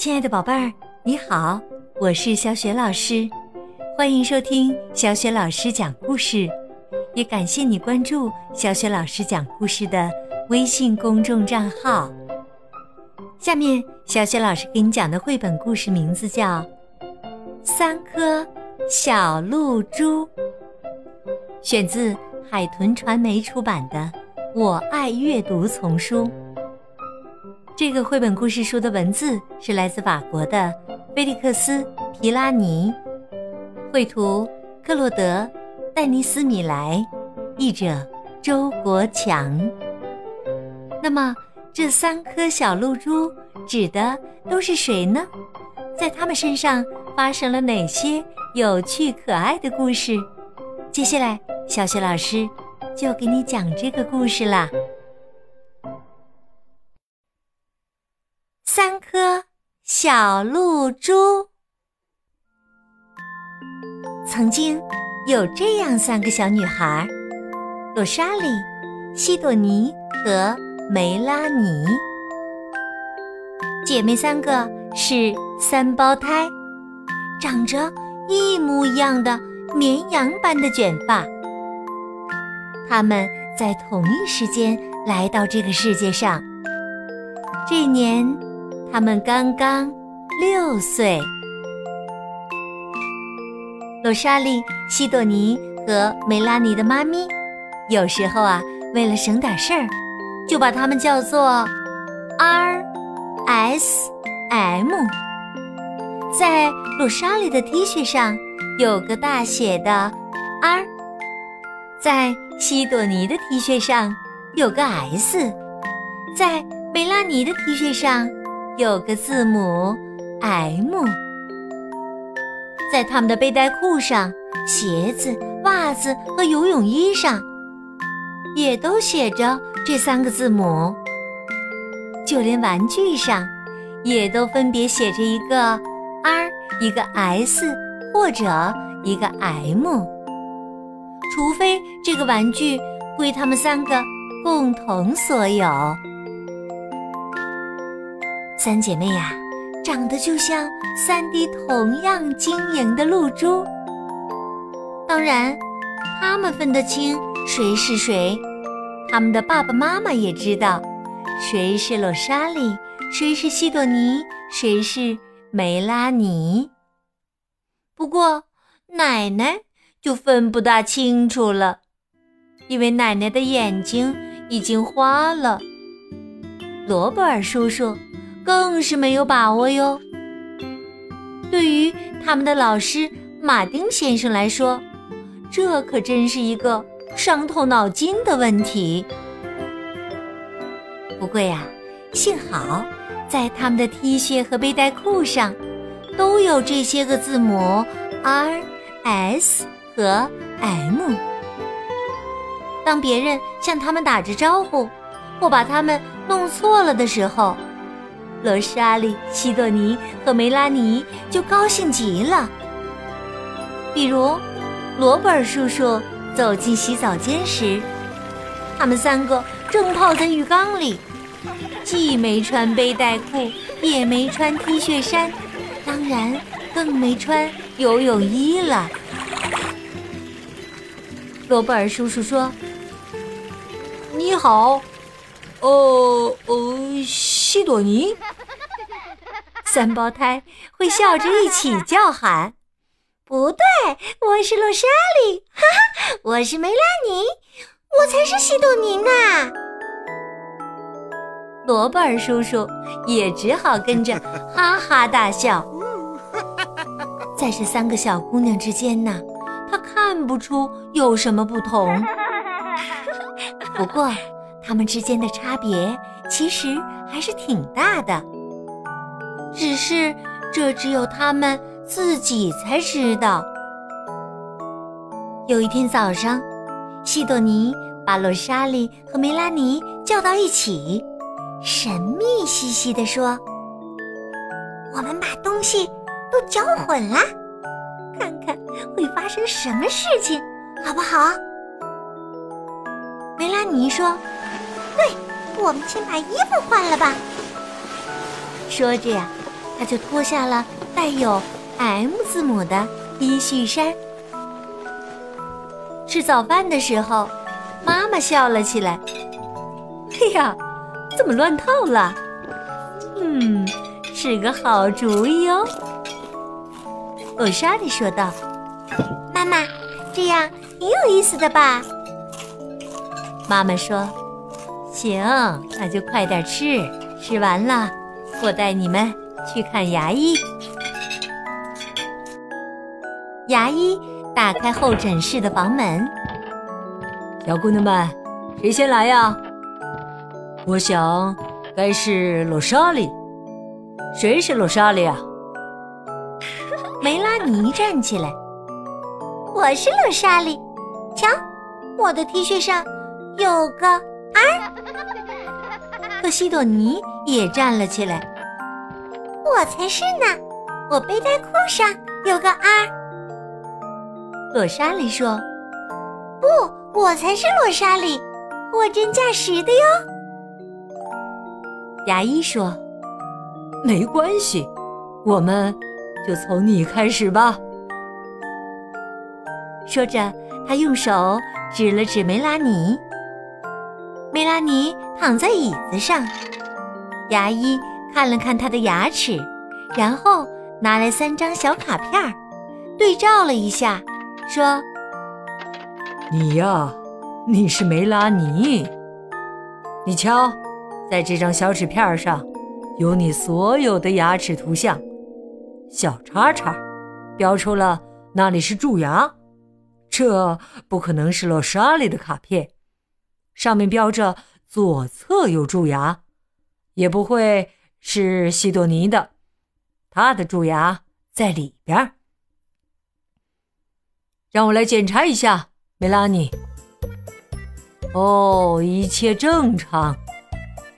亲爱的宝贝儿，你好，我是小雪老师，欢迎收听小雪老师讲故事，也感谢你关注小雪老师讲故事的微信公众账号。下面，小雪老师给你讲的绘本故事名字叫《三颗小露珠》，选自海豚传媒出版的《我爱阅读》丛书。这个绘本故事书的文字是来自法国的菲利克斯·皮拉尼，绘图克洛德·戴尼斯米莱，译者周国强。那么，这三颗小露珠指的都是谁呢？在他们身上发生了哪些有趣可爱的故事？接下来，小雪老师就给你讲这个故事啦。三颗小露珠。曾经有这样三个小女孩：罗莎莉、西朵尼和梅拉尼。姐妹三个是三胞胎，长着一模一样的绵羊般的卷发。她们在同一时间来到这个世界上。这年。他们刚刚六岁。罗莎莉、西朵尼和梅拉尼的妈咪，有时候啊，为了省点事儿，就把他们叫做 R、S、M。在罗莎莉的 T 恤上有个大写的 R，在西朵尼的 T 恤上有个 S，在梅拉尼的 T 恤上。有个字母 M，在他们的背带裤上、鞋子、袜子和游泳衣上，也都写着这三个字母。就连玩具上，也都分别写着一个 R、一个 S 或者一个 M。除非这个玩具归他们三个共同所有。三姐妹呀，长得就像三滴同样晶莹的露珠。当然，她们分得清谁是谁，他们的爸爸妈妈也知道谁是罗莎莉，谁是西朵尼，谁是梅拉尼。不过，奶奶就分不大清楚了，因为奶奶的眼睛已经花了。罗伯尔叔叔。更是没有把握哟。对于他们的老师马丁先生来说，这可真是一个伤透脑筋的问题。不过呀，幸好在他们的 T 恤和背带裤上都有这些个字母 R、S 和 M。当别人向他们打着招呼，或把他们弄错了的时候，罗莎莉、西多尼和梅拉尼就高兴极了。比如，罗伯尔叔叔走进洗澡间时，他们三个正泡在浴缸里，既没穿背带裤，也没穿 T 恤衫，当然更没穿游泳衣了。罗伯尔叔叔说：“你好。”哦哦，西朵尼，三胞胎会笑着一起叫喊。不对，我是洛莎莉，哈哈，我是梅拉尼，我才是西朵尼呢。罗伯尔叔叔也只好跟着哈哈大笑。在这三个小姑娘之间呢，他看不出有什么不同。不过。他们之间的差别其实还是挺大的，只是这只有他们自己才知道。有一天早上，西朵尼把洛莎莉和梅拉尼叫到一起，神秘兮兮地说：“我们把东西都搅混了，看看会发生什么事情，好不好？”梅拉尼说。对，我们先把衣服换了吧。说着呀，他就脱下了带有 M 字母的 T 恤衫。吃早饭的时候，妈妈笑了起来：“哎呀，怎么乱套了？嗯，是个好主意哦。”欧莎莉说道：“妈妈，这样挺有意思的吧？”妈妈说：“行，那就快点吃，吃完了，我带你们去看牙医。”牙医。打开候诊室的房门，小姑娘们，谁先来呀？我想该是罗莎莉。谁是罗莎莉啊？梅拉尼站起来，我是罗莎莉。瞧，我的 T 恤上有个 R。可西朵尼也站了起来，我才是呢，我背带裤上有个 R。罗莎莉说：“不，我才是罗莎莉，货真价实的哟。”牙医说：“没关系，我们就从你开始吧。”说着，他用手指了指梅拉尼。梅拉尼躺在椅子上，牙医看了看她的牙齿，然后拿来三张小卡片儿，对照了一下。说：“你呀，你是梅拉尼。你瞧，在这张小纸片上，有你所有的牙齿图像。小叉叉标出了那里是蛀牙，这不可能是洛莎莉的卡片。上面标着左侧有蛀牙，也不会是西多尼的，他的蛀牙在里边。”让我来检查一下，梅拉尼。哦，一切正常。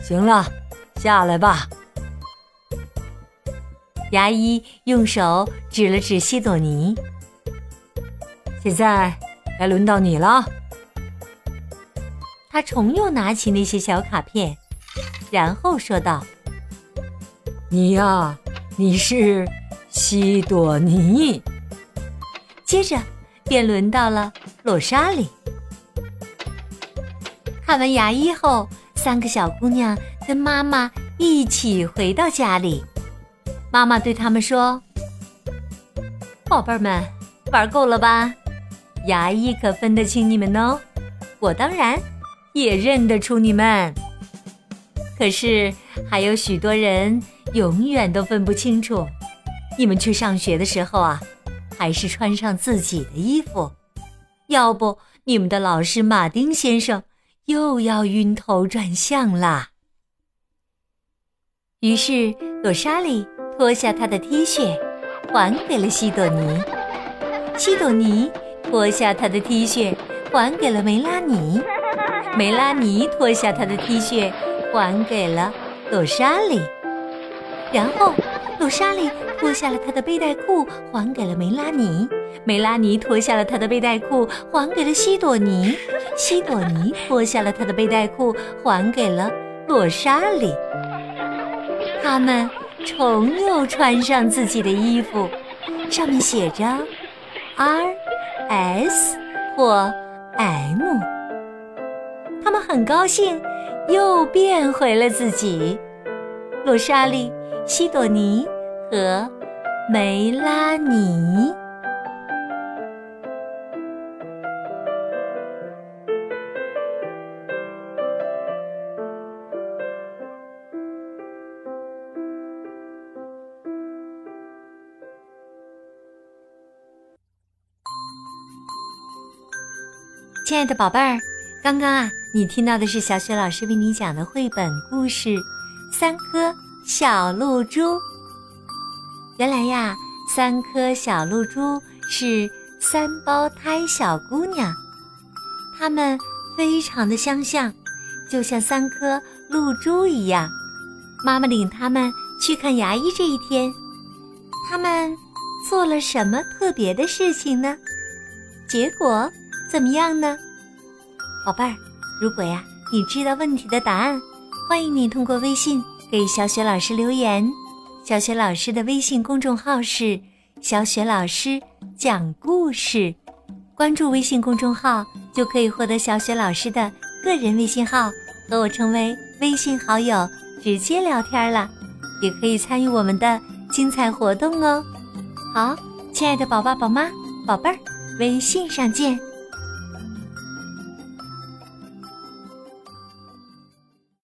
行了，下来吧。牙医用手指了指西朵尼。现在该轮到你了。他重又拿起那些小卡片，然后说道：“你呀，你是西朵尼。”接着。便轮到了洛莎莉。看完牙医后，三个小姑娘跟妈妈一起回到家里。妈妈对他们说：“宝贝儿们，玩够了吧？牙医可分得清你们哦，我当然也认得出你们。可是还有许多人永远都分不清楚。你们去上学的时候啊。”还是穿上自己的衣服，要不你们的老师马丁先生又要晕头转向啦。于是，朵莎莉脱下她的 T 恤，还给了西朵尼；西朵尼脱下她的 T 恤，还给了梅拉尼；梅拉尼脱下她的 T 恤，还给了朵莎莉。然后，朵莎莉。脱下了他的背带裤，还给了梅拉尼。梅拉尼脱下了她的背带裤，还给了西朵尼。西朵尼脱下了他的背带裤，还给了洛莎莉。他们重又穿上自己的衣服，上面写着 R、S 或 M。很高兴，又变回了自己。洛莎莉、西朵尼。和梅拉尼。亲爱的宝贝儿，刚刚啊，你听到的是小雪老师为你讲的绘本故事《三颗小露珠》。原来呀，三颗小露珠是三胞胎小姑娘，她们非常的相像，就像三颗露珠一样。妈妈领他们去看牙医这一天，她们做了什么特别的事情呢？结果怎么样呢？宝贝儿，如果呀你知道问题的答案，欢迎你通过微信给小雪老师留言。小雪老师的微信公众号是“小雪老师讲故事”，关注微信公众号就可以获得小雪老师的个人微信号，和我成为微信好友，直接聊天了。也可以参与我们的精彩活动哦。好，亲爱的宝爸、宝妈、宝贝儿，微信上见。